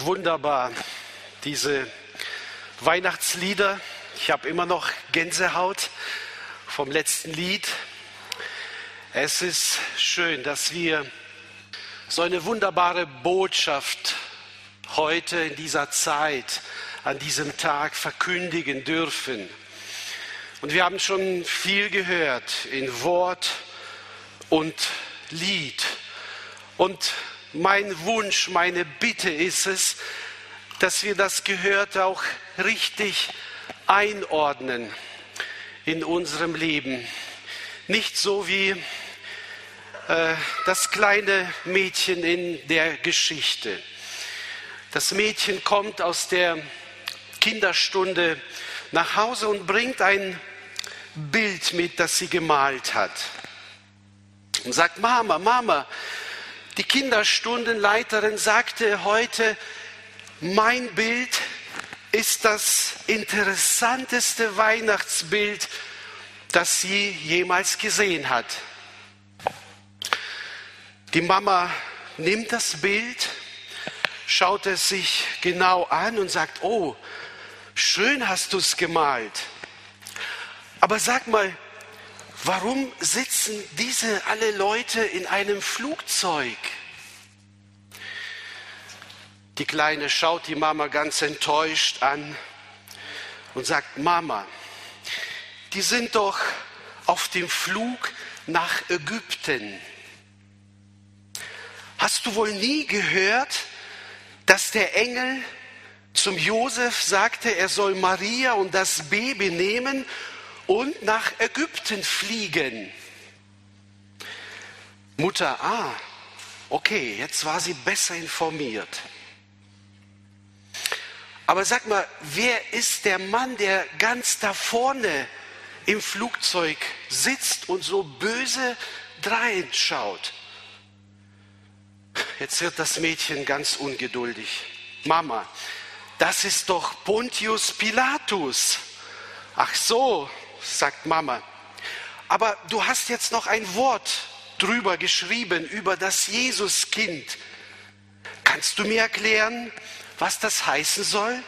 Wunderbar, diese Weihnachtslieder. Ich habe immer noch Gänsehaut vom letzten Lied. Es ist schön, dass wir so eine wunderbare Botschaft heute in dieser Zeit, an diesem Tag verkündigen dürfen. Und wir haben schon viel gehört in Wort und Lied. Und mein Wunsch, meine Bitte ist es, dass wir das Gehörte auch richtig einordnen in unserem Leben. Nicht so wie äh, das kleine Mädchen in der Geschichte. Das Mädchen kommt aus der Kinderstunde nach Hause und bringt ein Bild mit, das sie gemalt hat. Und sagt, Mama, Mama, die Kinderstundenleiterin sagte heute, mein Bild ist das interessanteste Weihnachtsbild, das sie jemals gesehen hat. Die Mama nimmt das Bild, schaut es sich genau an und sagt, oh, schön hast du es gemalt. Aber sag mal, warum sitzen diese alle Leute in einem Flugzeug? Die Kleine schaut die Mama ganz enttäuscht an und sagt, Mama, die sind doch auf dem Flug nach Ägypten. Hast du wohl nie gehört, dass der Engel zum Josef sagte, er soll Maria und das Baby nehmen und nach Ägypten fliegen. Mutter, ah, okay, jetzt war sie besser informiert. Aber sag mal, wer ist der Mann, der ganz da vorne im Flugzeug sitzt und so böse dreinschaut? Jetzt wird das Mädchen ganz ungeduldig. Mama, das ist doch Pontius Pilatus. Ach so, sagt Mama. Aber du hast jetzt noch ein Wort drüber geschrieben, über das Jesuskind. Kannst du mir erklären, was das heißen soll?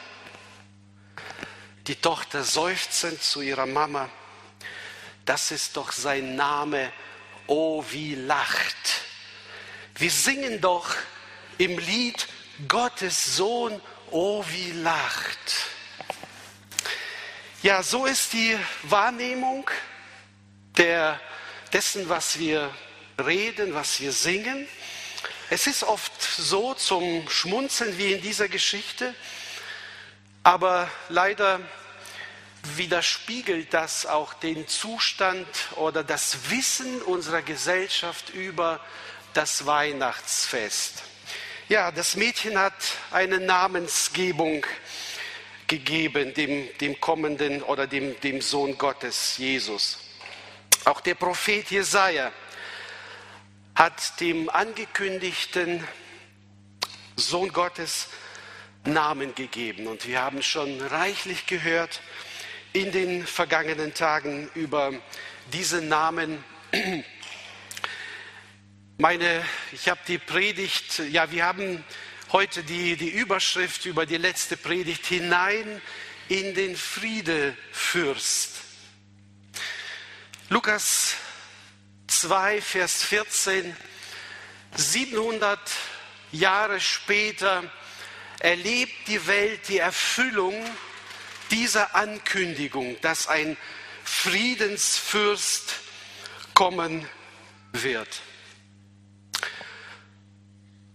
Die Tochter seufzend zu ihrer Mama. Das ist doch sein Name. Oh, wie lacht. Wir singen doch im Lied Gottes Sohn, oh, wie lacht. Ja, so ist die Wahrnehmung der, dessen, was wir reden, was wir singen. Es ist oft so zum Schmunzeln wie in dieser Geschichte, aber leider widerspiegelt das auch den Zustand oder das Wissen unserer Gesellschaft über das Weihnachtsfest. Ja, das Mädchen hat eine Namensgebung gegeben, dem, dem kommenden oder dem, dem Sohn Gottes, Jesus. Auch der Prophet Jesaja hat dem angekündigten Sohn Gottes Namen gegeben. Und wir haben schon reichlich gehört in den vergangenen Tagen über diese Namen. Meine, ich habe die Predigt, ja, wir haben heute die, die Überschrift über die letzte Predigt hinein in den Friedefürst. Lukas 2, Vers 14, 700 Jahre später erlebt die Welt die Erfüllung dieser Ankündigung, dass ein Friedensfürst kommen wird.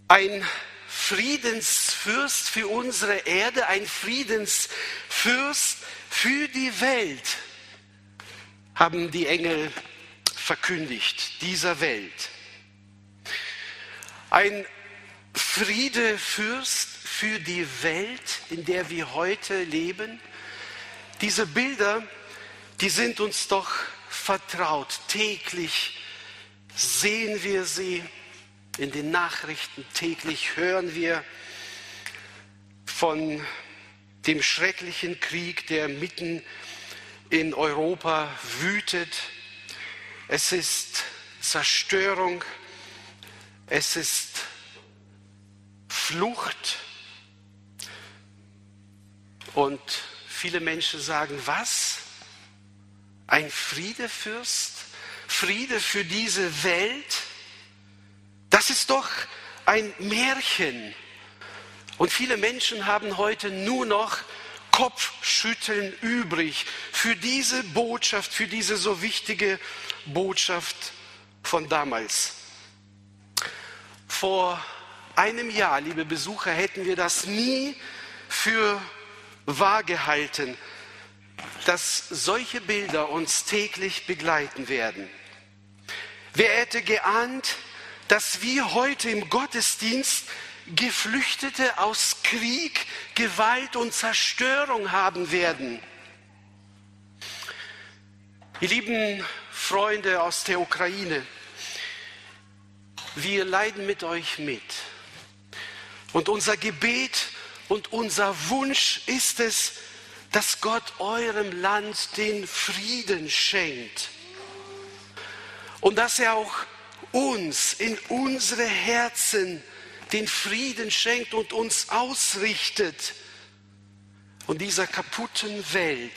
Ein Friedensfürst für unsere Erde, ein Friedensfürst für die Welt, haben die Engel verkündigt, dieser Welt. Ein Friedefürst für die Welt, in der wir heute leben. Diese Bilder, die sind uns doch vertraut. Täglich sehen wir sie in den Nachrichten täglich hören wir von dem schrecklichen Krieg, der mitten in Europa wütet. Es ist Zerstörung, es ist Flucht, Und viele Menschen sagen, was? Ein Friedefürst? Friede für diese Welt? Das ist doch ein Märchen. Und viele Menschen haben heute nur noch Kopfschütteln übrig für diese Botschaft, für diese so wichtige Botschaft von damals. Vor einem Jahr, liebe Besucher, hätten wir das nie für wahr gehalten, dass solche Bilder uns täglich begleiten werden. Wer hätte geahnt, dass wir heute im Gottesdienst Geflüchtete aus Krieg, Gewalt und Zerstörung haben werden? Ihr lieben Freunde aus der Ukraine, wir leiden mit euch mit. Und unser Gebet und unser Wunsch ist es, dass Gott eurem Land den Frieden schenkt. Und dass er auch uns in unsere Herzen den Frieden schenkt und uns ausrichtet und dieser kaputten Welt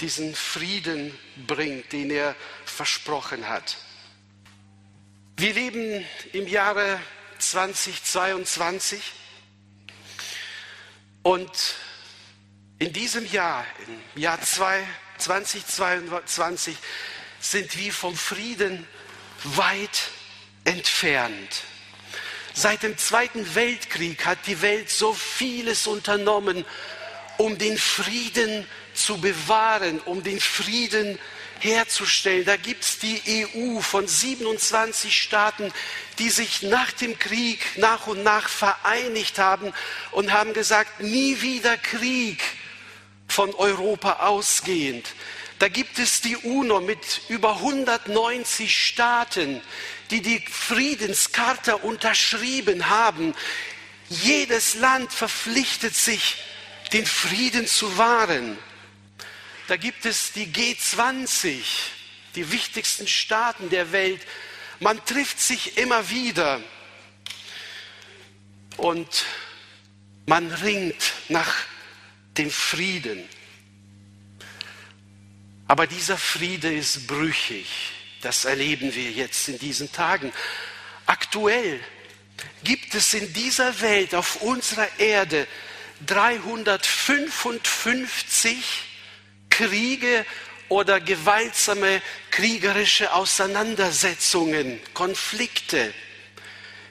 diesen Frieden bringt, den er versprochen hat. Wir leben im Jahre 2022 und in diesem Jahr, im Jahr 2022, sind wir vom Frieden weit entfernt. Seit dem Zweiten Weltkrieg hat die Welt so vieles unternommen, um den Frieden zu bewahren, um den Frieden herzustellen. Da gibt es die EU von 27 Staaten, die sich nach dem Krieg nach und nach vereinigt haben und haben gesagt, nie wieder Krieg von Europa ausgehend. Da gibt es die UNO mit über 190 Staaten, die die Friedenscharta unterschrieben haben. Jedes Land verpflichtet sich, den Frieden zu wahren. Da gibt es die G20, die wichtigsten Staaten der Welt. Man trifft sich immer wieder und man ringt nach dem Frieden. Aber dieser Friede ist brüchig. Das erleben wir jetzt in diesen Tagen. Aktuell gibt es in dieser Welt, auf unserer Erde, 355 Kriege oder gewaltsame kriegerische Auseinandersetzungen, Konflikte.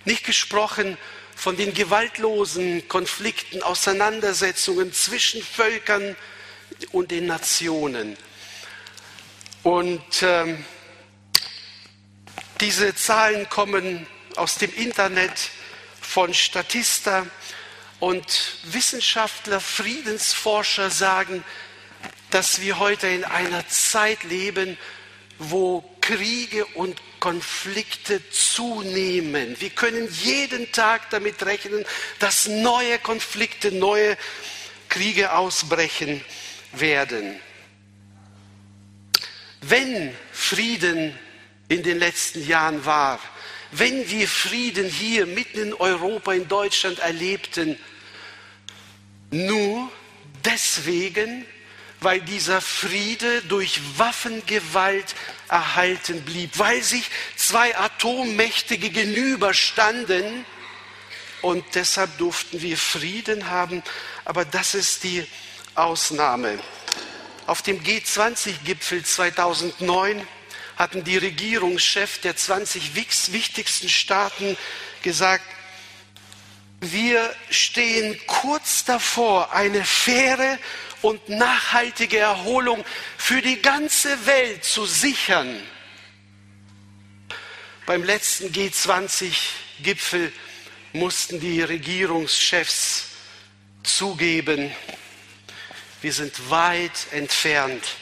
Nicht gesprochen von den gewaltlosen Konflikten, Auseinandersetzungen zwischen Völkern und den Nationen. Und ähm, diese Zahlen kommen aus dem Internet von Statista und Wissenschaftler, Friedensforscher sagen, dass wir heute in einer Zeit leben, wo Kriege und Konflikte zunehmen. Wir können jeden Tag damit rechnen, dass neue Konflikte, neue Kriege ausbrechen werden. Wenn Frieden in den letzten Jahren war, wenn wir Frieden hier mitten in Europa, in Deutschland erlebten, nur deswegen, weil dieser Friede durch Waffengewalt erhalten blieb, weil sich zwei Atommächte gegenüberstanden und deshalb durften wir Frieden haben, aber das ist die Ausnahme. Auf dem G20-Gipfel 2009 hatten die Regierungschefs der 20 wichtigsten Staaten gesagt, wir stehen kurz davor, eine faire und nachhaltige Erholung für die ganze Welt zu sichern. Beim letzten G20-Gipfel mussten die Regierungschefs zugeben, wir sind weit entfernt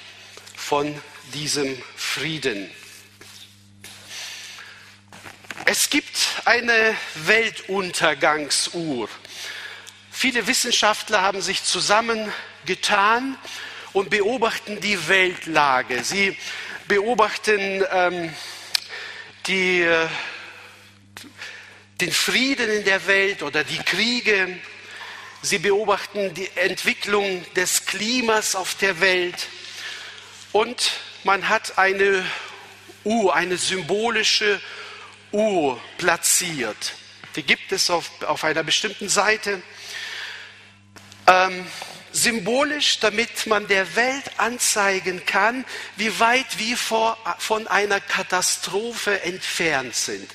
von diesem Frieden. Es gibt eine Weltuntergangsuhr. Viele Wissenschaftler haben sich zusammengetan und beobachten die Weltlage. Sie beobachten ähm, die, äh, den Frieden in der Welt oder die Kriege Sie beobachten die Entwicklung des Klimas auf der Welt. Und man hat eine U, eine symbolische U platziert. Die gibt es auf, auf einer bestimmten Seite. Ähm, symbolisch, damit man der Welt anzeigen kann, wie weit wir vor, von einer Katastrophe entfernt sind.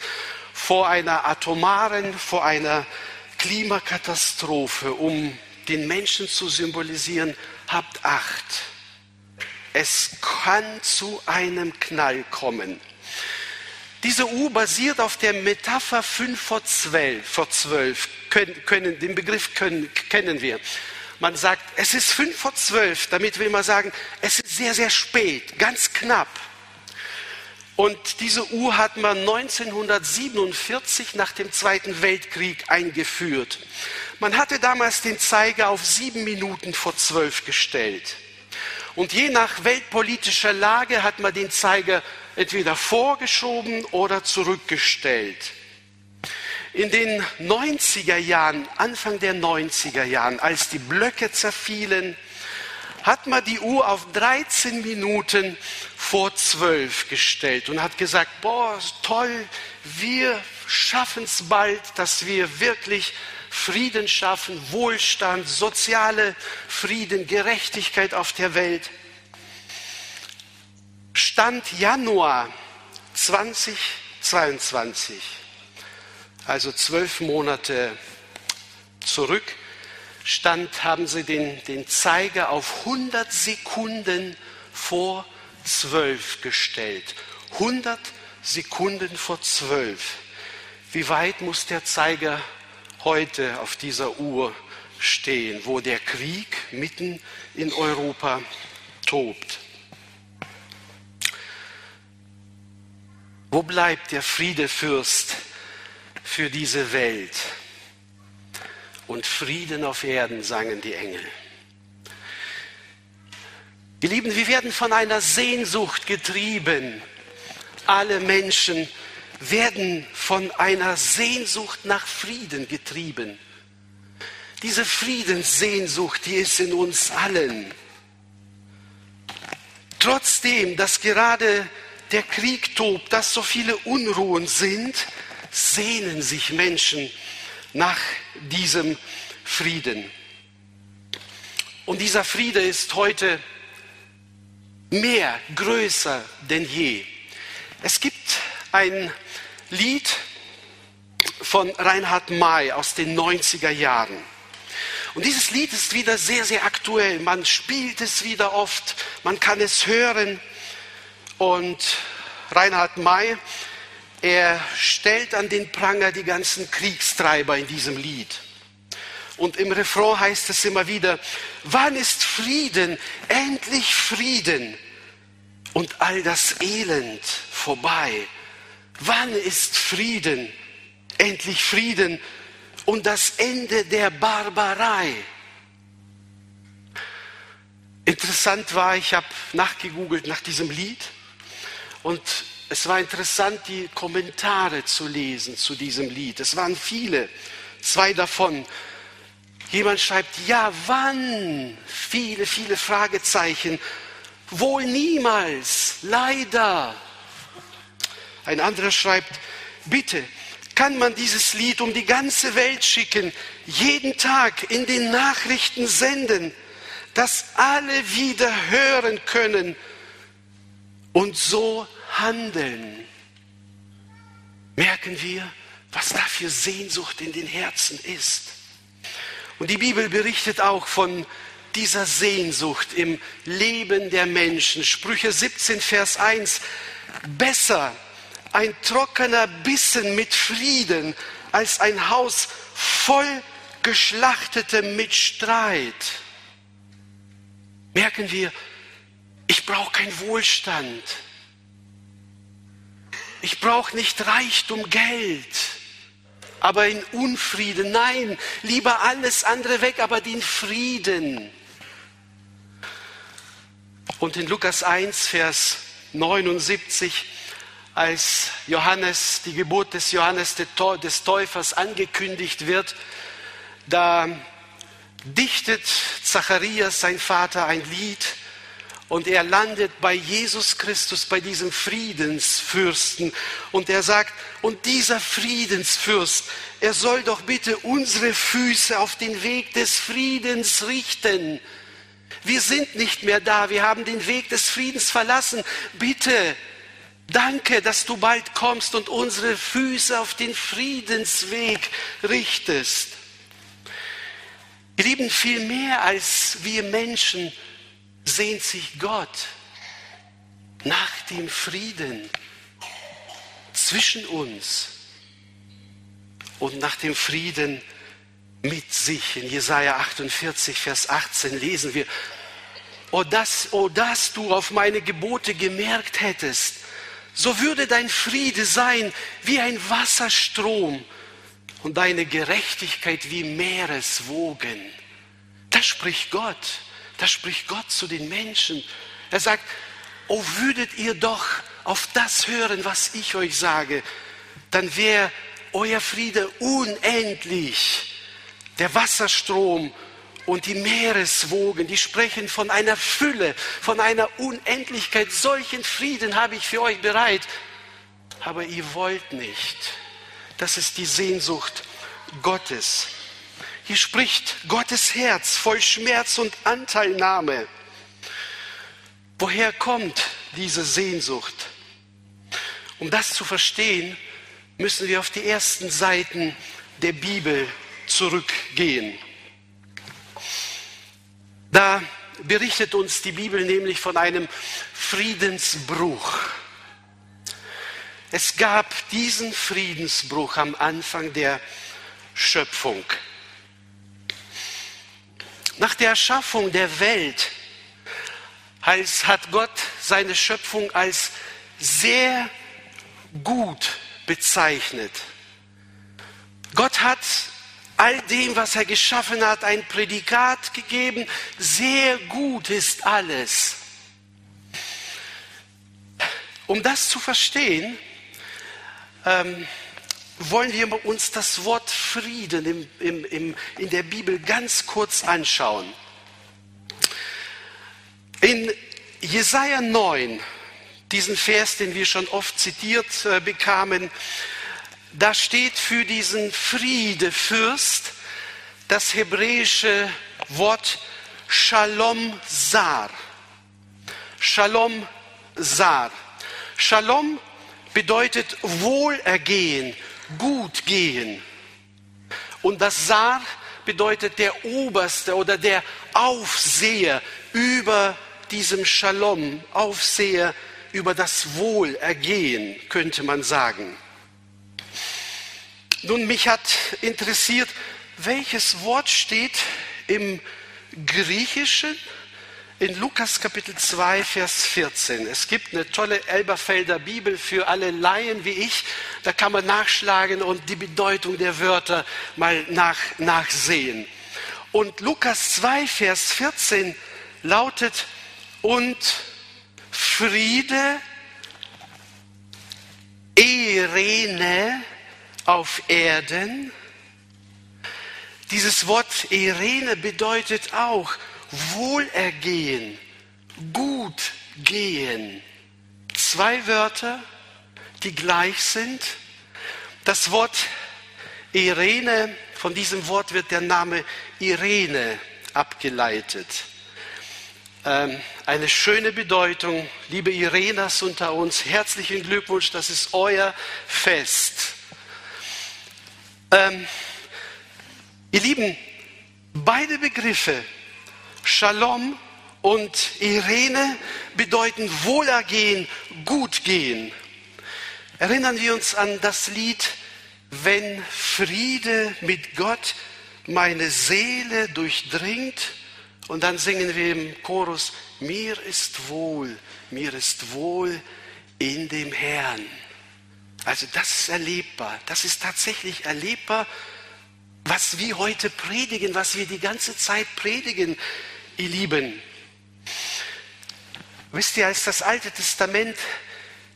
Vor einer atomaren, vor einer Klimakatastrophe, um den Menschen zu symbolisieren, habt Acht. Es kann zu einem Knall kommen. Diese U basiert auf der Metapher 5 vor 12. Vor 12. Können, können, den Begriff können, kennen wir. Man sagt, es ist 5 vor 12, damit will man sagen, es ist sehr, sehr spät, ganz knapp. Und diese Uhr hat man 1947 nach dem Zweiten Weltkrieg eingeführt. Man hatte damals den Zeiger auf sieben Minuten vor zwölf gestellt. Und je nach weltpolitischer Lage hat man den Zeiger entweder vorgeschoben oder zurückgestellt. In den 90er Jahren, Anfang der 90er Jahren, als die Blöcke zerfielen, hat man die Uhr auf 13 Minuten vor 12 gestellt und hat gesagt, boah, toll, wir schaffen es bald, dass wir wirklich Frieden schaffen, Wohlstand, soziale Frieden, Gerechtigkeit auf der Welt. Stand Januar 2022, also zwölf Monate zurück, stand, haben sie den, den Zeiger auf 100 Sekunden vor zwölf gestellt. 100 Sekunden vor zwölf. Wie weit muss der Zeiger heute auf dieser Uhr stehen, wo der Krieg mitten in Europa tobt? Wo bleibt der Friedefürst für diese Welt? Und Frieden auf Erden, sangen die Engel. Ihr Lieben, wir werden von einer Sehnsucht getrieben. Alle Menschen werden von einer Sehnsucht nach Frieden getrieben. Diese Friedenssehnsucht, die ist in uns allen. Trotzdem, dass gerade der Krieg tobt, dass so viele Unruhen sind, sehnen sich Menschen nach diesem Frieden. Und dieser Friede ist heute mehr, größer denn je. Es gibt ein Lied von Reinhard May aus den 90er Jahren. Und dieses Lied ist wieder sehr, sehr aktuell. Man spielt es wieder oft, man kann es hören. Und Reinhard May, er stellt an den Pranger die ganzen Kriegstreiber in diesem Lied. Und im Refrain heißt es immer wieder, wann ist Frieden, endlich Frieden und all das Elend vorbei? Wann ist Frieden, endlich Frieden und das Ende der Barbarei? Interessant war, ich habe nachgegoogelt nach diesem Lied und es war interessant, die Kommentare zu lesen zu diesem Lied. Es waren viele, zwei davon. Jemand schreibt, ja, wann? Viele, viele Fragezeichen. Wohl niemals, leider. Ein anderer schreibt, bitte, kann man dieses Lied um die ganze Welt schicken, jeden Tag in den Nachrichten senden, dass alle wieder hören können und so handeln, merken wir, was da für Sehnsucht in den Herzen ist. Und die Bibel berichtet auch von dieser Sehnsucht im Leben der Menschen. Sprüche 17, Vers 1. Besser ein trockener Bissen mit Frieden als ein Haus voll geschlachtetem mit Streit. Merken wir, ich brauche keinen Wohlstand. Ich brauche nicht Reichtum, Geld, aber in Unfrieden. Nein, lieber alles andere weg, aber den Frieden. Und in Lukas 1, Vers 79, als Johannes, die Geburt des Johannes des Täufers angekündigt wird, da dichtet Zacharias, sein Vater, ein Lied und er landet bei Jesus Christus, bei diesem Friedensfürsten. Und er sagt, und dieser Friedensfürst, er soll doch bitte unsere Füße auf den Weg des Friedens richten. Wir sind nicht mehr da, wir haben den Weg des Friedens verlassen. Bitte, danke, dass du bald kommst und unsere Füße auf den Friedensweg richtest. Ihr Lieben, viel mehr als wir Menschen sehnt sich Gott nach dem Frieden zwischen uns und nach dem Frieden mit sich. In Jesaja 48, Vers 18 lesen wir, O dass, o dass du auf meine Gebote gemerkt hättest, so würde dein Friede sein wie ein Wasserstrom und deine Gerechtigkeit wie Meereswogen. Das spricht Gott. Da spricht Gott zu den Menschen. Er sagt, oh würdet ihr doch auf das hören, was ich euch sage, dann wäre euer Friede unendlich. Der Wasserstrom und die Meereswogen, die sprechen von einer Fülle, von einer Unendlichkeit. Solchen Frieden habe ich für euch bereit. Aber ihr wollt nicht. Das ist die Sehnsucht Gottes. Hier spricht Gottes Herz voll Schmerz und Anteilnahme. Woher kommt diese Sehnsucht? Um das zu verstehen, müssen wir auf die ersten Seiten der Bibel zurückgehen. Da berichtet uns die Bibel nämlich von einem Friedensbruch. Es gab diesen Friedensbruch am Anfang der Schöpfung. Nach der Erschaffung der Welt hat Gott seine Schöpfung als sehr gut bezeichnet. Gott hat all dem, was er geschaffen hat, ein Prädikat gegeben. Sehr gut ist alles. Um das zu verstehen, ähm, wollen wir uns das Wort Frieden im, im, im, in der Bibel ganz kurz anschauen. In Jesaja 9, diesen Vers, den wir schon oft zitiert äh, bekamen, da steht für diesen Friedefürst das hebräische Wort Shalom Sar. Shalom Sar. Shalom bedeutet Wohlergehen, gut gehen. Und das Sar bedeutet der Oberste oder der Aufseher über diesem Shalom, Aufseher über das Wohlergehen, könnte man sagen. Nun, mich hat interessiert, welches Wort steht im Griechischen in Lukas Kapitel 2, Vers 14. Es gibt eine tolle Elberfelder Bibel für alle Laien wie ich. Da kann man nachschlagen und die Bedeutung der Wörter mal nach, nachsehen. Und Lukas 2, Vers 14 lautet, und Friede, Irene auf Erden. Dieses Wort Irene bedeutet auch, Wohlergehen, gut gehen. Zwei Wörter, die gleich sind. Das Wort Irene, von diesem Wort wird der Name Irene abgeleitet. Ähm, eine schöne Bedeutung. Liebe Irenas unter uns, herzlichen Glückwunsch, das ist euer Fest. Ähm, ihr Lieben, beide Begriffe Shalom und Irene bedeuten Wohlergehen, Gutgehen. Erinnern wir uns an das Lied, wenn Friede mit Gott meine Seele durchdringt. Und dann singen wir im Chorus, mir ist wohl, mir ist wohl in dem Herrn. Also das ist erlebbar, das ist tatsächlich erlebbar, was wir heute predigen, was wir die ganze Zeit predigen ihr Lieben, wisst ihr, als das Alte Testament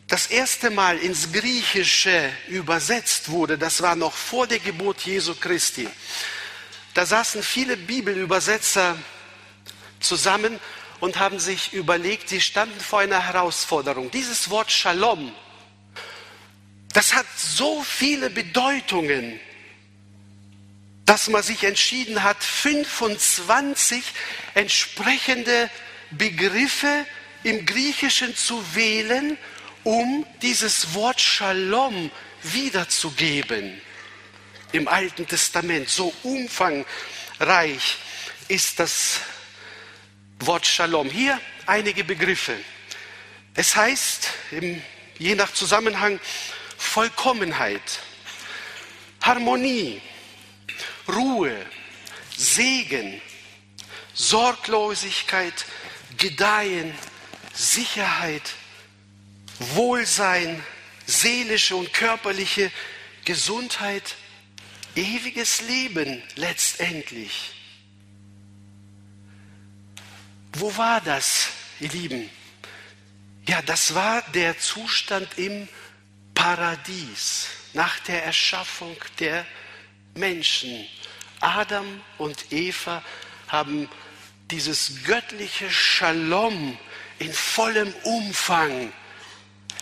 das erste Mal ins Griechische übersetzt wurde, das war noch vor der Geburt Jesu Christi, da saßen viele Bibelübersetzer zusammen und haben sich überlegt, sie standen vor einer Herausforderung. Dieses Wort Shalom, das hat so viele Bedeutungen, dass man sich entschieden hat, 25 entsprechende Begriffe im Griechischen zu wählen, um dieses Wort Shalom wiederzugeben. Im Alten Testament, so umfangreich ist das Wort Shalom. Hier einige Begriffe. Es heißt, je nach Zusammenhang, Vollkommenheit, Harmonie, Ruhe, Segen, Sorglosigkeit, Gedeihen, Sicherheit, Wohlsein, seelische und körperliche Gesundheit, ewiges Leben letztendlich. Wo war das, ihr Lieben? Ja, das war der Zustand im Paradies nach der Erschaffung der Menschen. Adam und Eva haben dieses göttliche Shalom in vollem Umfang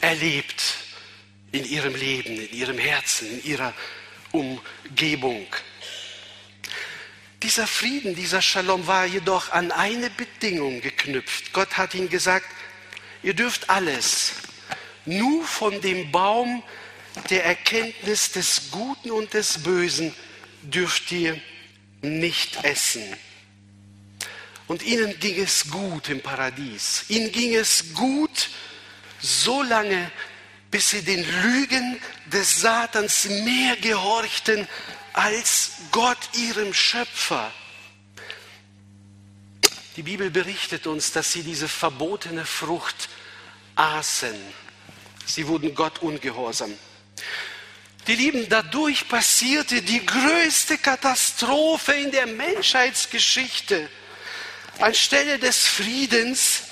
erlebt in ihrem Leben, in ihrem Herzen, in ihrer Umgebung. Dieser Frieden, dieser Shalom war jedoch an eine Bedingung geknüpft. Gott hat ihnen gesagt, ihr dürft alles, nur von dem Baum der Erkenntnis des Guten und des Bösen dürft ihr nicht essen. Und ihnen ging es gut im Paradies. Ihnen ging es gut, so lange, bis sie den Lügen des Satans mehr gehorchten als Gott ihrem Schöpfer. Die Bibel berichtet uns, dass sie diese verbotene Frucht aßen. Sie wurden Gott ungehorsam. Die Lieben, dadurch passierte die größte Katastrophe in der Menschheitsgeschichte. Anstelle des Friedens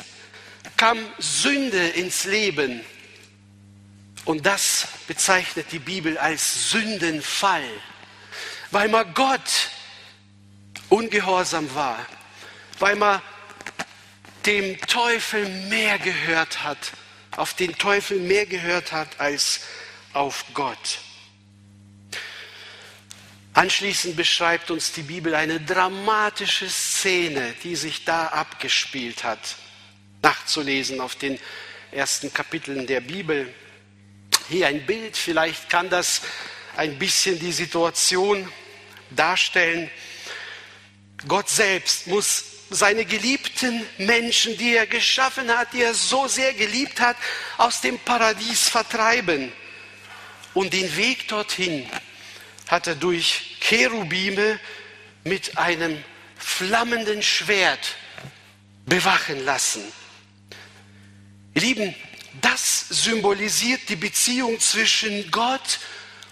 kam Sünde ins Leben. Und das bezeichnet die Bibel als Sündenfall, weil man Gott ungehorsam war, weil man dem Teufel mehr gehört hat, auf den Teufel mehr gehört hat als auf Gott. Anschließend beschreibt uns die Bibel eine dramatische Szene, die sich da abgespielt hat. Nachzulesen auf den ersten Kapiteln der Bibel. Hier ein Bild, vielleicht kann das ein bisschen die Situation darstellen. Gott selbst muss seine geliebten Menschen, die er geschaffen hat, die er so sehr geliebt hat, aus dem Paradies vertreiben. Und den Weg dorthin hat er durch Cherubime mit einem flammenden Schwert bewachen lassen. Ihr Lieben, das symbolisiert die Beziehung zwischen Gott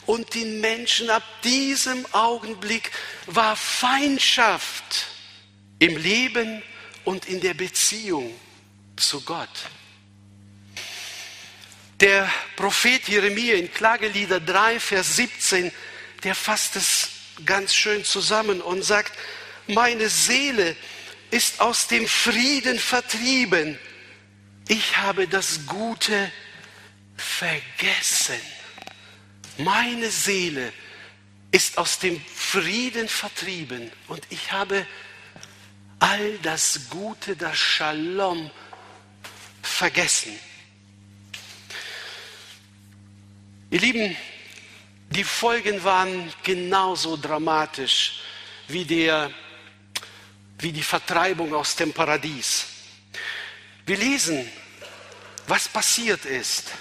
und den Menschen. Ab diesem Augenblick war Feindschaft im Leben und in der Beziehung zu Gott. Der Prophet Jeremia in Klagelieder 3, Vers 17 der fasst es ganz schön zusammen und sagt, meine Seele ist aus dem Frieden vertrieben. Ich habe das Gute vergessen. Meine Seele ist aus dem Frieden vertrieben und ich habe all das Gute, das Shalom vergessen. Ihr Lieben, die Folgen waren genauso dramatisch wie, der, wie die Vertreibung aus dem Paradies. Wir lesen, was passiert ist.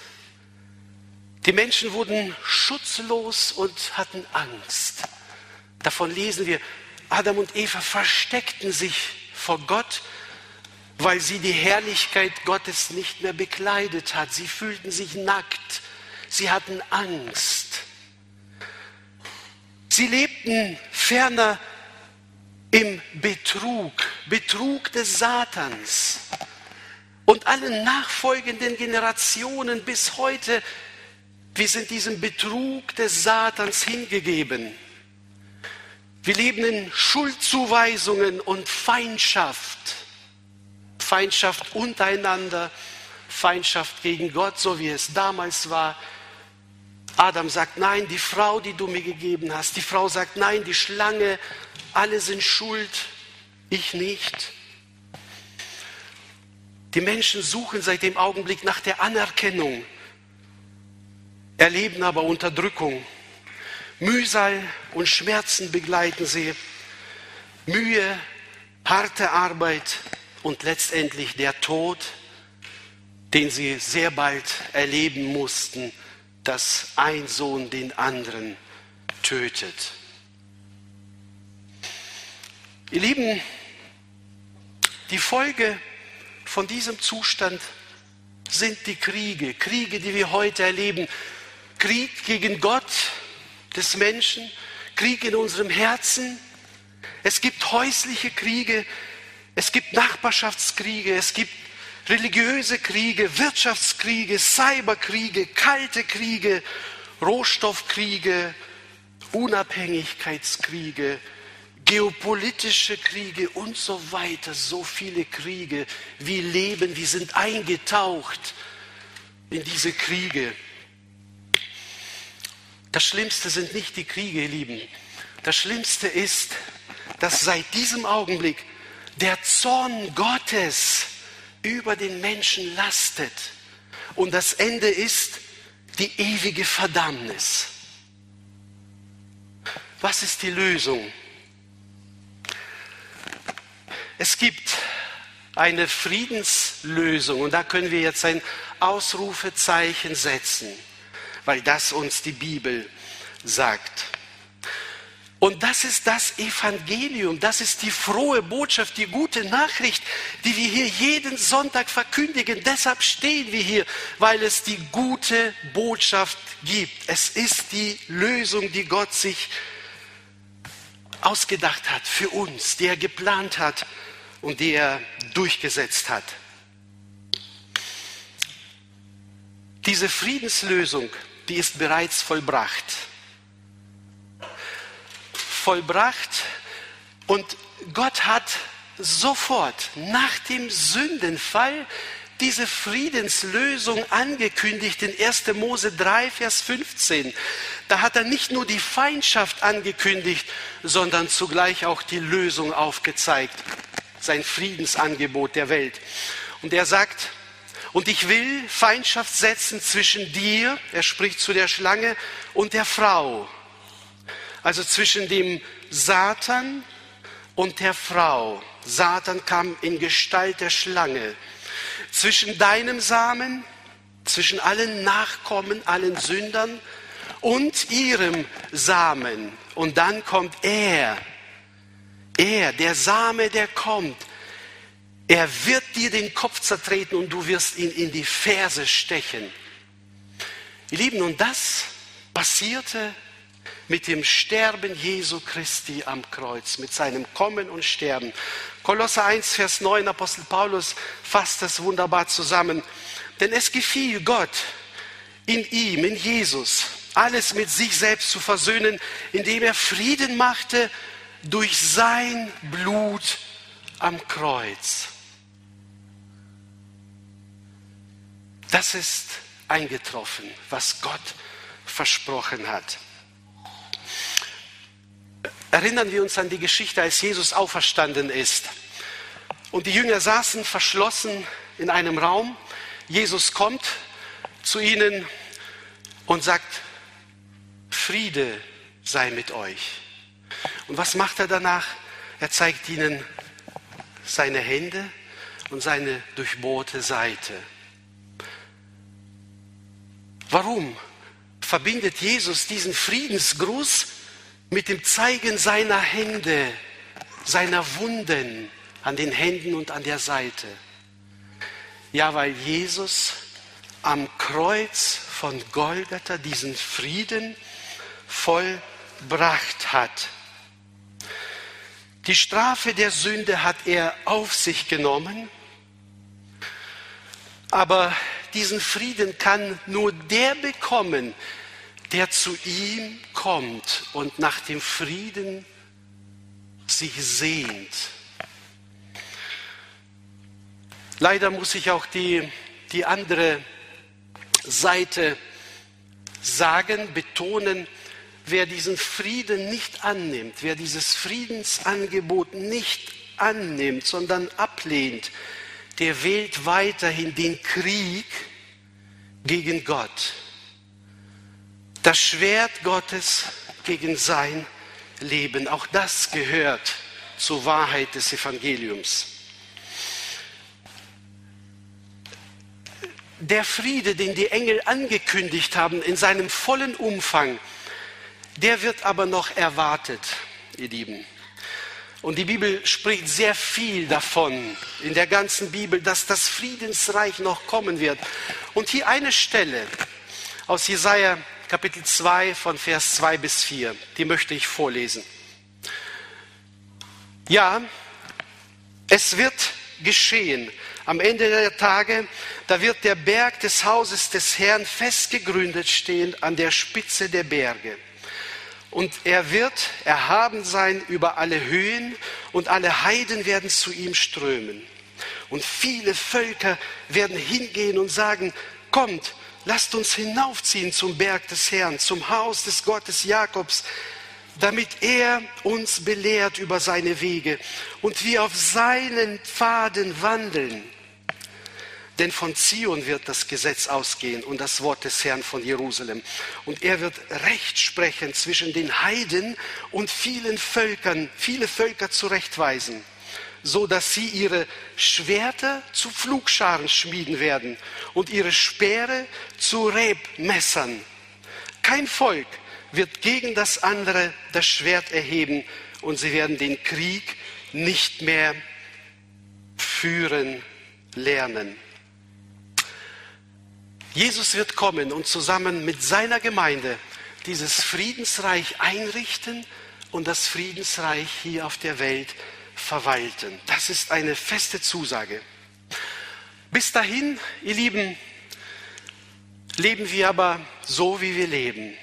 Die Menschen wurden schutzlos und hatten Angst. Davon lesen wir, Adam und Eva versteckten sich vor Gott, weil sie die Herrlichkeit Gottes nicht mehr bekleidet hat. Sie fühlten sich nackt. Sie hatten Angst. Sie lebten ferner im Betrug, Betrug des Satans. Und alle nachfolgenden Generationen bis heute, wir sind diesem Betrug des Satans hingegeben. Wir leben in Schuldzuweisungen und Feindschaft. Feindschaft untereinander, Feindschaft gegen Gott, so wie es damals war. Adam sagt, nein, die Frau, die du mir gegeben hast. Die Frau sagt, nein, die Schlange, alle sind schuld, ich nicht. Die Menschen suchen seit dem Augenblick nach der Anerkennung, erleben aber Unterdrückung. Mühsal und Schmerzen begleiten sie, Mühe, harte Arbeit und letztendlich der Tod, den sie sehr bald erleben mussten, dass ein Sohn den anderen tötet. Ihr Lieben, die Folge von diesem Zustand sind die Kriege, Kriege, die wir heute erleben. Krieg gegen Gott des Menschen, Krieg in unserem Herzen. Es gibt häusliche Kriege, es gibt Nachbarschaftskriege, es gibt religiöse Kriege, Wirtschaftskriege, Cyberkriege, kalte Kriege, Rohstoffkriege, Unabhängigkeitskriege, geopolitische Kriege und so weiter. So viele Kriege. Wir leben, wir sind eingetaucht in diese Kriege. Das Schlimmste sind nicht die Kriege, ihr Lieben. Das Schlimmste ist, dass seit diesem Augenblick der Zorn Gottes über den Menschen lastet. Und das Ende ist die ewige Verdammnis. Was ist die Lösung? Es gibt eine Friedenslösung und da können wir jetzt ein Ausrufezeichen setzen, weil das uns die Bibel sagt. Und das ist das Evangelium, das ist die frohe Botschaft, die gute Nachricht, die wir hier jeden Sonntag verkündigen. Deshalb stehen wir hier, weil es die gute Botschaft gibt. Es ist die Lösung, die Gott sich ausgedacht hat für uns, die er geplant hat und die er durchgesetzt hat. Diese Friedenslösung, die ist bereits vollbracht vollbracht und Gott hat sofort nach dem Sündenfall diese Friedenslösung angekündigt in 1. Mose 3, Vers 15. Da hat er nicht nur die Feindschaft angekündigt, sondern zugleich auch die Lösung aufgezeigt, sein Friedensangebot der Welt. Und er sagt, und ich will Feindschaft setzen zwischen dir, er spricht zu der Schlange, und der Frau, also zwischen dem Satan und der Frau. Satan kam in Gestalt der Schlange. Zwischen deinem Samen, zwischen allen Nachkommen, allen Sündern und ihrem Samen. Und dann kommt er. Er, der Same, der kommt. Er wird dir den Kopf zertreten und du wirst ihn in die Ferse stechen. Ihr Lieben, und das passierte mit dem Sterben Jesu Christi am Kreuz, mit seinem Kommen und Sterben. Kolosser 1, Vers 9, Apostel Paulus fasst das wunderbar zusammen. Denn es gefiel Gott, in ihm, in Jesus, alles mit sich selbst zu versöhnen, indem er Frieden machte durch sein Blut am Kreuz. Das ist eingetroffen, was Gott versprochen hat erinnern wir uns an die Geschichte, als Jesus auferstanden ist. Und die Jünger saßen verschlossen in einem Raum. Jesus kommt zu ihnen und sagt, Friede sei mit euch. Und was macht er danach? Er zeigt ihnen seine Hände und seine durchbohrte Seite. Warum verbindet Jesus diesen Friedensgruß mit dem Zeigen seiner Hände, seiner Wunden an den Händen und an der Seite. Ja, weil Jesus am Kreuz von Golgatha diesen Frieden vollbracht hat. Die Strafe der Sünde hat er auf sich genommen, aber diesen Frieden kann nur der bekommen, der zu ihm kommt und nach dem Frieden sich sehnt. Leider muss ich auch die, die andere Seite sagen, betonen, wer diesen Frieden nicht annimmt, wer dieses Friedensangebot nicht annimmt, sondern ablehnt, der wählt weiterhin den Krieg gegen Gott. Das Schwert Gottes gegen sein Leben. Auch das gehört zur Wahrheit des Evangeliums. Der Friede, den die Engel angekündigt haben in seinem vollen Umfang, der wird aber noch erwartet, ihr Lieben. Und die Bibel spricht sehr viel davon, in der ganzen Bibel, dass das Friedensreich noch kommen wird. Und hier eine Stelle aus Jesaja Kapitel 2 von Vers 2 bis 4, die möchte ich vorlesen. Ja, es wird geschehen. Am Ende der Tage, da wird der Berg des Hauses des Herrn festgegründet stehen an der Spitze der Berge. Und er wird erhaben sein über alle Höhen und alle Heiden werden zu ihm strömen. Und viele Völker werden hingehen und sagen, kommt, lasst uns hinaufziehen zum Berg des Herrn, zum Haus des Gottes Jakobs, damit er uns belehrt über seine Wege und wir auf seinen Pfaden wandeln. Denn von Zion wird das Gesetz ausgehen und das Wort des Herrn von Jerusalem. Und er wird Recht sprechen zwischen den Heiden und vielen Völkern, viele Völker zurechtweisen, so dass sie ihre Schwerter zu Pflugscharen schmieden werden und ihre Speere zu Rebmessern. Kein Volk wird gegen das andere das Schwert erheben und sie werden den Krieg nicht mehr führen lernen. Jesus wird kommen und zusammen mit seiner Gemeinde dieses Friedensreich einrichten und das Friedensreich hier auf der Welt verwalten. Das ist eine feste Zusage. Bis dahin, ihr Lieben, leben wir aber so, wie wir leben,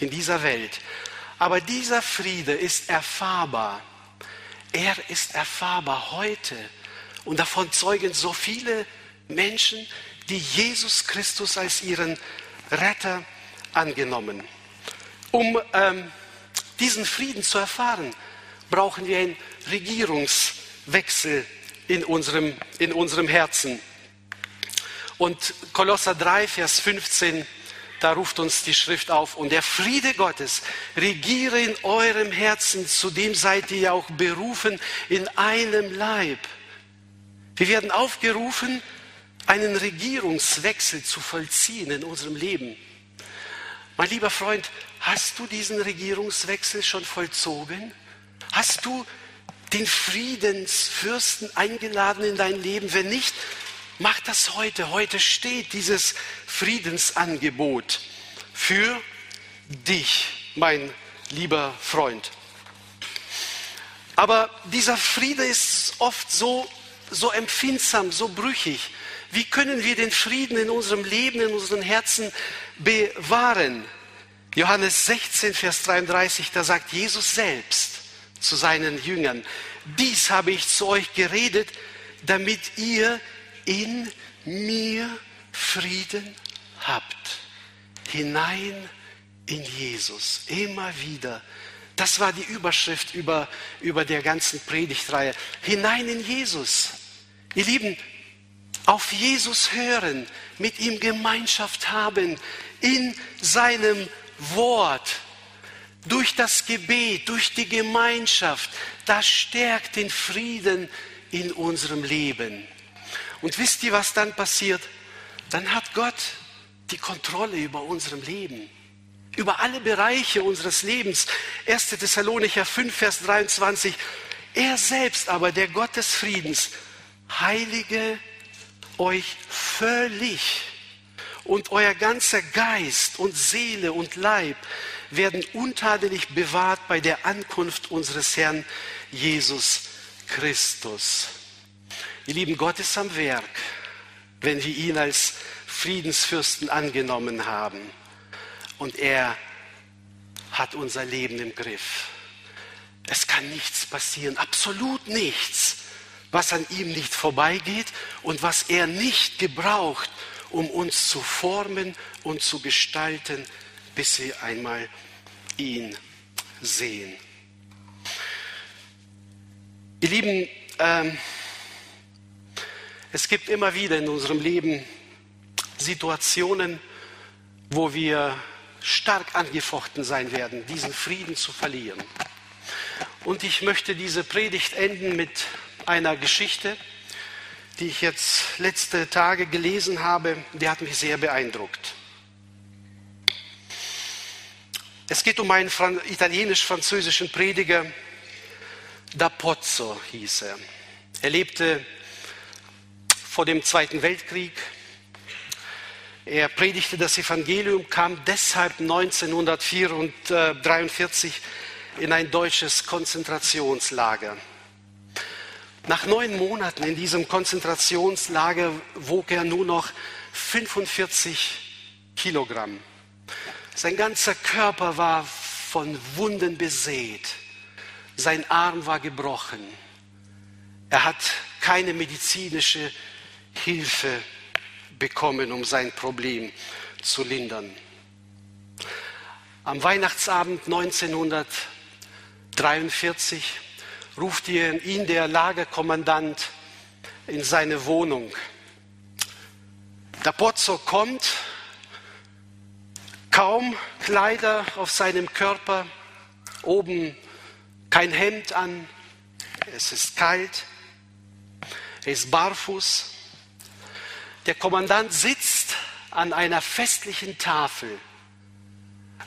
in dieser Welt. Aber dieser Friede ist erfahrbar. Er ist erfahrbar heute. Und davon zeugen so viele Menschen, die Jesus Christus als ihren Retter angenommen. Um ähm, diesen Frieden zu erfahren, brauchen wir einen Regierungswechsel in unserem, in unserem Herzen. Und Kolosser 3, Vers 15, da ruft uns die Schrift auf, und der Friede Gottes regiere in eurem Herzen, zu dem seid ihr ja auch berufen in einem Leib. Wir werden aufgerufen, einen Regierungswechsel zu vollziehen in unserem Leben. Mein lieber Freund, hast du diesen Regierungswechsel schon vollzogen? Hast du den Friedensfürsten eingeladen in dein Leben? Wenn nicht, mach das heute. Heute steht dieses Friedensangebot für dich, mein lieber Freund. Aber dieser Friede ist oft so, so empfindsam, so brüchig. Wie können wir den Frieden in unserem Leben, in unseren Herzen bewahren? Johannes 16, Vers 33, da sagt Jesus selbst zu seinen Jüngern, dies habe ich zu euch geredet, damit ihr in mir Frieden habt. Hinein in Jesus, immer wieder. Das war die Überschrift über, über der ganzen Predigtreihe. Hinein in Jesus. Ihr Lieben, auf Jesus hören, mit ihm Gemeinschaft haben, in seinem Wort, durch das Gebet, durch die Gemeinschaft, das stärkt den Frieden in unserem Leben. Und wisst ihr, was dann passiert? Dann hat Gott die Kontrolle über unserem Leben, über alle Bereiche unseres Lebens. 1. Thessalonicher 5, Vers 23. Er selbst aber, der Gott des Friedens, heilige euch völlig und euer ganzer Geist und Seele und Leib werden untadelig bewahrt bei der Ankunft unseres Herrn Jesus Christus. Ihr lieben, Gott ist am Werk, wenn wir ihn als Friedensfürsten angenommen haben. Und er hat unser Leben im Griff. Es kann nichts passieren, absolut nichts, was an ihm nicht vorbeigeht und was er nicht gebraucht, um uns zu formen und zu gestalten, bis wir einmal ihn sehen. Ihr Lieben, ähm, es gibt immer wieder in unserem Leben Situationen, wo wir stark angefochten sein werden, diesen Frieden zu verlieren. Und ich möchte diese Predigt enden mit einer Geschichte, die ich jetzt letzte Tage gelesen habe, die hat mich sehr beeindruckt. Es geht um einen italienisch-französischen Prediger, Da Pozzo hieß er. Er lebte vor dem Zweiten Weltkrieg. Er predigte das Evangelium, kam deshalb 1943 in ein deutsches Konzentrationslager. Nach neun Monaten in diesem Konzentrationslager wog er nur noch 45 Kilogramm. Sein ganzer Körper war von Wunden besät. Sein Arm war gebrochen. Er hat keine medizinische Hilfe bekommen, um sein Problem zu lindern. Am Weihnachtsabend 1943 ruft ihn der Lagerkommandant in seine Wohnung. Der Pozzo kommt, kaum Kleider auf seinem Körper, oben kein Hemd an, es ist kalt, er ist barfuß. Der Kommandant sitzt an einer festlichen Tafel,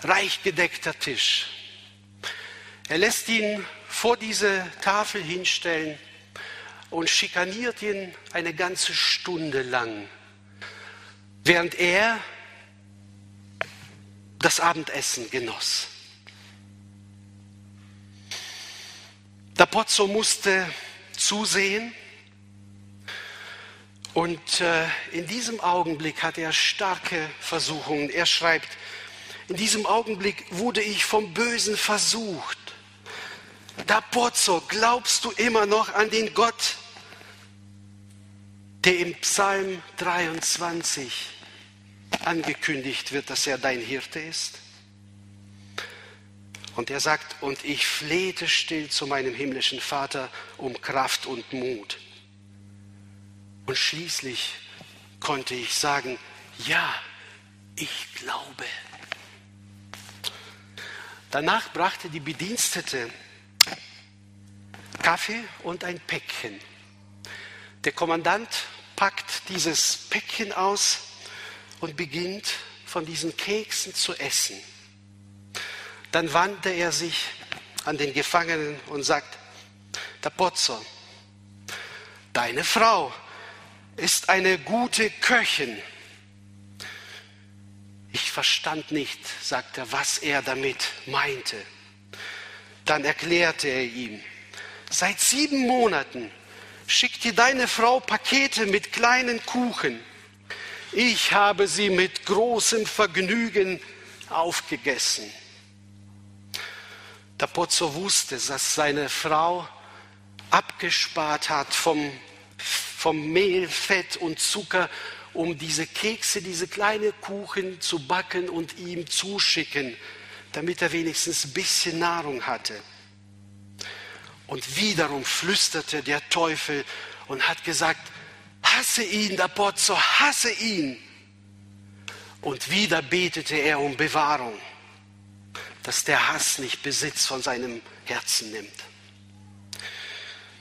reich gedeckter Tisch. Er lässt ihn vor diese Tafel hinstellen und schikaniert ihn eine ganze Stunde lang, während er das Abendessen genoss. Der Pozzo musste zusehen und äh, in diesem Augenblick hat er starke Versuchungen. Er schreibt, in diesem Augenblick wurde ich vom Bösen versucht da Pozzo, glaubst du immer noch an den Gott, der im Psalm 23 angekündigt wird, dass er dein Hirte ist? Und er sagt, und ich flehte still zu meinem himmlischen Vater um Kraft und Mut. Und schließlich konnte ich sagen, ja, ich glaube. Danach brachte die Bedienstete Kaffee und ein Päckchen. Der Kommandant packt dieses Päckchen aus und beginnt von diesen Keksen zu essen. Dann wandte er sich an den Gefangenen und sagt, der Pozzo, deine Frau ist eine gute Köchin. Ich verstand nicht, sagt er, was er damit meinte. Dann erklärte er ihm, Seit sieben Monaten schickt dir deine Frau Pakete mit kleinen Kuchen. Ich habe sie mit großem Vergnügen aufgegessen. Der Pozzo wusste, dass seine Frau abgespart hat vom, vom Mehl, Fett und Zucker, um diese Kekse, diese kleinen Kuchen zu backen und ihm zuschicken, damit er wenigstens ein bisschen Nahrung hatte. Und wiederum flüsterte der Teufel und hat gesagt, hasse ihn, der Pozzo, hasse ihn. Und wieder betete er um Bewahrung, dass der Hass nicht Besitz von seinem Herzen nimmt.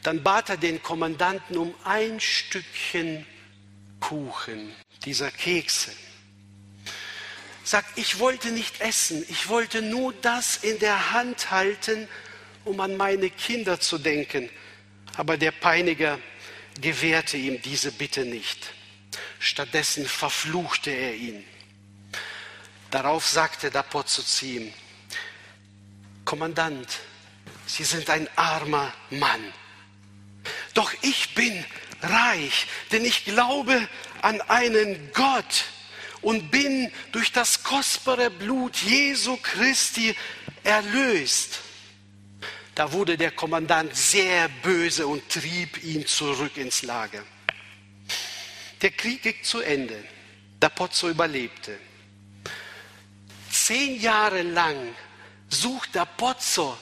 Dann bat er den Kommandanten um ein Stückchen Kuchen, dieser Kekse. Sagt, ich wollte nicht essen, ich wollte nur das in der Hand halten, um an meine Kinder zu denken. Aber der Peiniger gewährte ihm diese Bitte nicht. Stattdessen verfluchte er ihn. Darauf sagte Dapozzo zu ihm, Kommandant, Sie sind ein armer Mann. Doch ich bin reich, denn ich glaube an einen Gott und bin durch das kostbare Blut Jesu Christi erlöst. Da wurde der Kommandant sehr böse und trieb ihn zurück ins Lager. Der Krieg ging zu Ende. Der Pozzo überlebte. Zehn Jahre lang sucht der Pozzo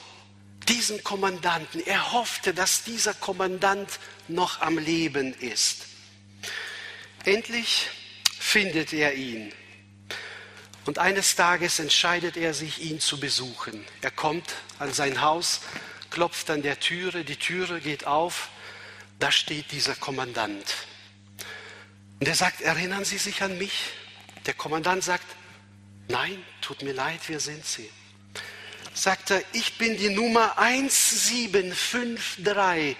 diesen Kommandanten. Er hoffte, dass dieser Kommandant noch am Leben ist. Endlich findet er ihn. Und eines Tages entscheidet er sich, ihn zu besuchen. Er kommt an sein Haus, klopft an der Türe, die Türe geht auf, da steht dieser Kommandant. Und er sagt, erinnern Sie sich an mich? Der Kommandant sagt, nein, tut mir leid, wer sind Sie? Sagt er, ich bin die Nummer 1753.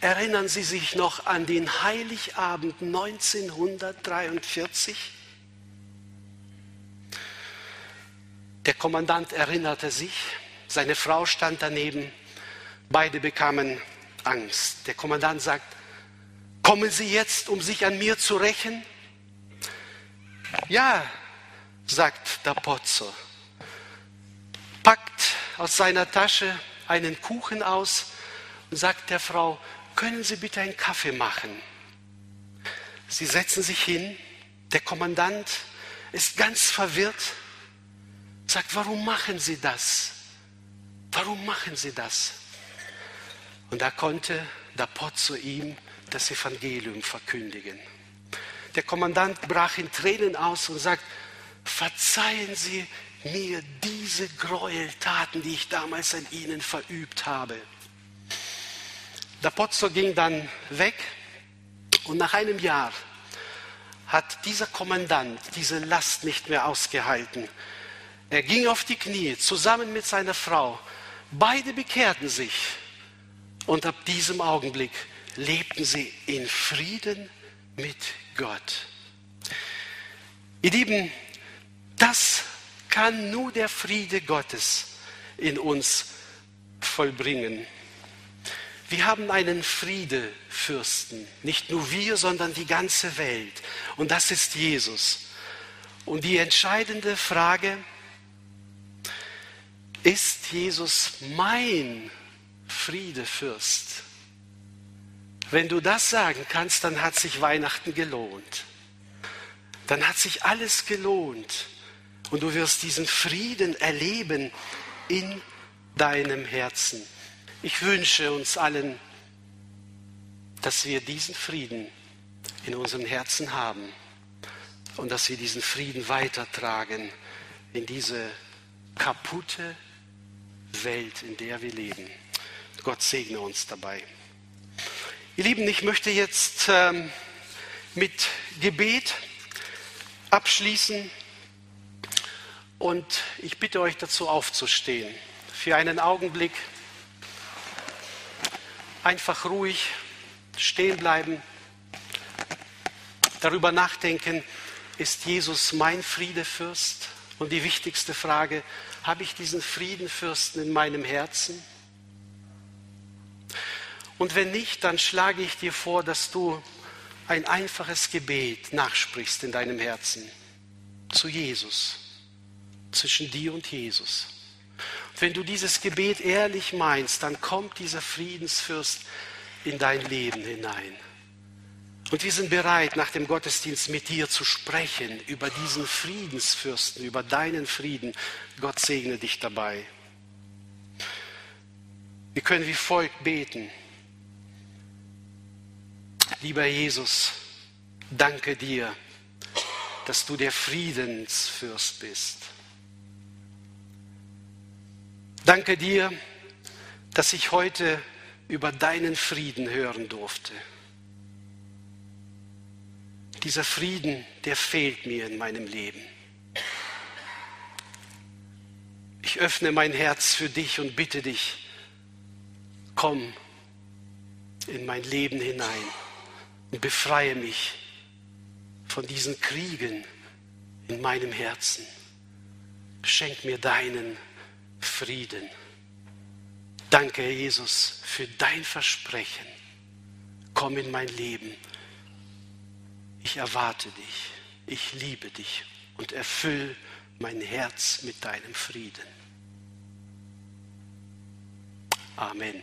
Erinnern Sie sich noch an den Heiligabend 1943? Der Kommandant erinnerte sich, seine Frau stand daneben, beide bekamen Angst. Der Kommandant sagt, kommen Sie jetzt, um sich an mir zu rächen? Ja, sagt der Pozzo, packt aus seiner Tasche einen Kuchen aus und sagt der Frau, können Sie bitte einen Kaffee machen? Sie setzen sich hin, der Kommandant ist ganz verwirrt sagt, warum machen Sie das? Warum machen Sie das? Und da konnte der Pozzo ihm das Evangelium verkündigen. Der Kommandant brach in Tränen aus und sagt, verzeihen Sie mir diese Gräueltaten, die ich damals an Ihnen verübt habe. Der Pozzo ging dann weg und nach einem Jahr hat dieser Kommandant diese Last nicht mehr ausgehalten er ging auf die Knie zusammen mit seiner Frau. Beide bekehrten sich. Und ab diesem Augenblick lebten sie in Frieden mit Gott. Ihr Lieben, das kann nur der Friede Gottes in uns vollbringen. Wir haben einen Friedefürsten, nicht nur wir, sondern die ganze Welt. Und das ist Jesus. Und die entscheidende Frage, ist Jesus mein Friedefürst? Wenn du das sagen kannst, dann hat sich Weihnachten gelohnt. Dann hat sich alles gelohnt. Und du wirst diesen Frieden erleben in deinem Herzen. Ich wünsche uns allen, dass wir diesen Frieden in unserem Herzen haben und dass wir diesen Frieden weitertragen in diese kaputte Welt, in der wir leben. Gott segne uns dabei. Ihr Lieben, ich möchte jetzt ähm, mit Gebet abschließen und ich bitte euch dazu aufzustehen. Für einen Augenblick einfach ruhig stehen bleiben, darüber nachdenken, ist Jesus mein Friedefürst? Und die wichtigste Frage, habe ich diesen Friedenfürsten in meinem Herzen? Und wenn nicht, dann schlage ich dir vor, dass du ein einfaches Gebet nachsprichst in deinem Herzen zu Jesus, zwischen dir und Jesus. Und wenn du dieses Gebet ehrlich meinst, dann kommt dieser Friedensfürst in dein Leben hinein. Und wir sind bereit, nach dem Gottesdienst mit dir zu sprechen über diesen Friedensfürsten, über deinen Frieden. Gott segne dich dabei. Wir können wie folgt beten. Lieber Jesus, danke dir, dass du der Friedensfürst bist. Danke dir, dass ich heute über deinen Frieden hören durfte. Dieser Frieden, der fehlt mir in meinem Leben. Ich öffne mein Herz für dich und bitte dich, komm in mein Leben hinein befreie mich von diesen Kriegen in meinem Herzen. Schenk mir deinen Frieden. Danke, Jesus, für dein Versprechen. Komm in mein Leben ich erwarte dich, ich liebe dich und erfüll mein Herz mit deinem Frieden. Amen.